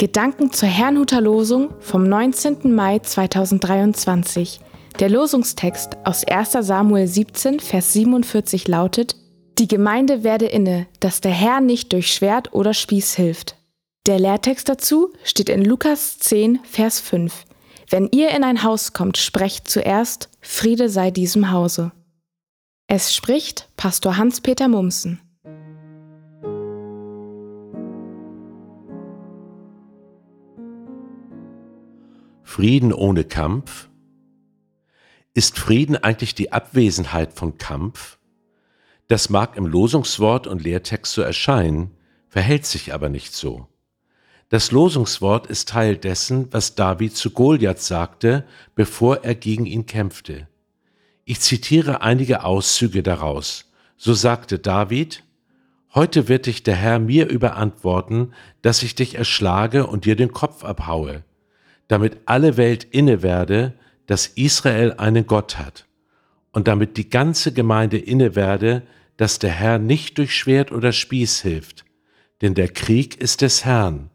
Gedanken zur Herrnhuter Losung vom 19. Mai 2023. Der Losungstext aus 1 Samuel 17, Vers 47 lautet, Die Gemeinde werde inne, dass der Herr nicht durch Schwert oder Spieß hilft. Der Lehrtext dazu steht in Lukas 10, Vers 5. Wenn ihr in ein Haus kommt, sprecht zuerst, Friede sei diesem Hause. Es spricht Pastor Hans-Peter Mumsen. Frieden ohne Kampf? Ist Frieden eigentlich die Abwesenheit von Kampf? Das mag im Losungswort und Lehrtext so erscheinen, verhält sich aber nicht so. Das Losungswort ist Teil dessen, was David zu Goliath sagte, bevor er gegen ihn kämpfte. Ich zitiere einige Auszüge daraus. So sagte David, Heute wird dich der Herr mir überantworten, dass ich dich erschlage und dir den Kopf abhaue damit alle Welt inne werde, dass Israel einen Gott hat, und damit die ganze Gemeinde inne werde, dass der Herr nicht durch Schwert oder Spieß hilft, denn der Krieg ist des Herrn,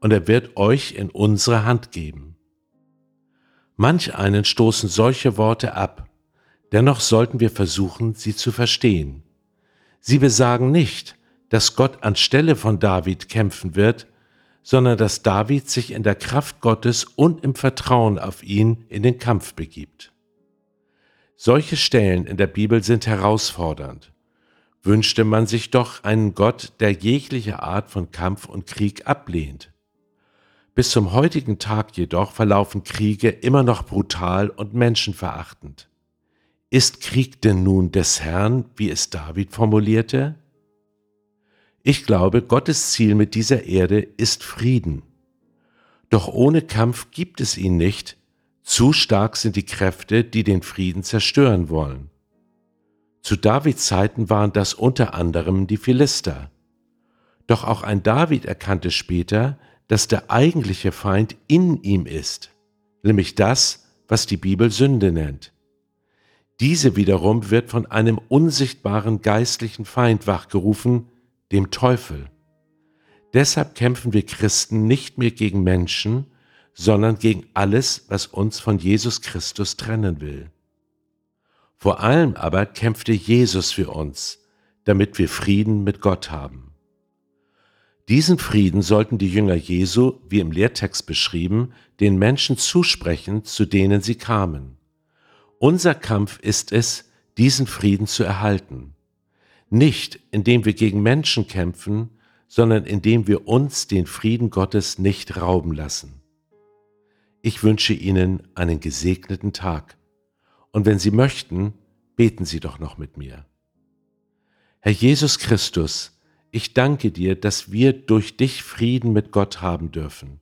und er wird euch in unsere Hand geben. Manch einen stoßen solche Worte ab, dennoch sollten wir versuchen, sie zu verstehen. Sie besagen nicht, dass Gott anstelle von David kämpfen wird, sondern dass David sich in der Kraft Gottes und im Vertrauen auf ihn in den Kampf begibt. Solche Stellen in der Bibel sind herausfordernd. Wünschte man sich doch einen Gott, der jegliche Art von Kampf und Krieg ablehnt. Bis zum heutigen Tag jedoch verlaufen Kriege immer noch brutal und menschenverachtend. Ist Krieg denn nun des Herrn, wie es David formulierte? Ich glaube, Gottes Ziel mit dieser Erde ist Frieden. Doch ohne Kampf gibt es ihn nicht, zu stark sind die Kräfte, die den Frieden zerstören wollen. Zu Davids Zeiten waren das unter anderem die Philister. Doch auch ein David erkannte später, dass der eigentliche Feind in ihm ist, nämlich das, was die Bibel Sünde nennt. Diese wiederum wird von einem unsichtbaren geistlichen Feind wachgerufen, dem Teufel. Deshalb kämpfen wir Christen nicht mehr gegen Menschen, sondern gegen alles, was uns von Jesus Christus trennen will. Vor allem aber kämpfte Jesus für uns, damit wir Frieden mit Gott haben. Diesen Frieden sollten die Jünger Jesu, wie im Lehrtext beschrieben, den Menschen zusprechen, zu denen sie kamen. Unser Kampf ist es, diesen Frieden zu erhalten nicht indem wir gegen Menschen kämpfen, sondern indem wir uns den Frieden Gottes nicht rauben lassen. Ich wünsche Ihnen einen gesegneten Tag und wenn Sie möchten, beten Sie doch noch mit mir. Herr Jesus Christus, ich danke dir, dass wir durch dich Frieden mit Gott haben dürfen.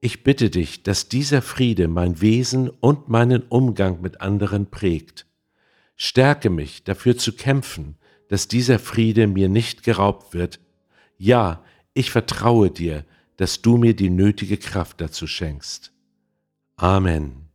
Ich bitte dich, dass dieser Friede mein Wesen und meinen Umgang mit anderen prägt. Stärke mich, dafür zu kämpfen, dass dieser Friede mir nicht geraubt wird. Ja, ich vertraue dir, dass du mir die nötige Kraft dazu schenkst. Amen.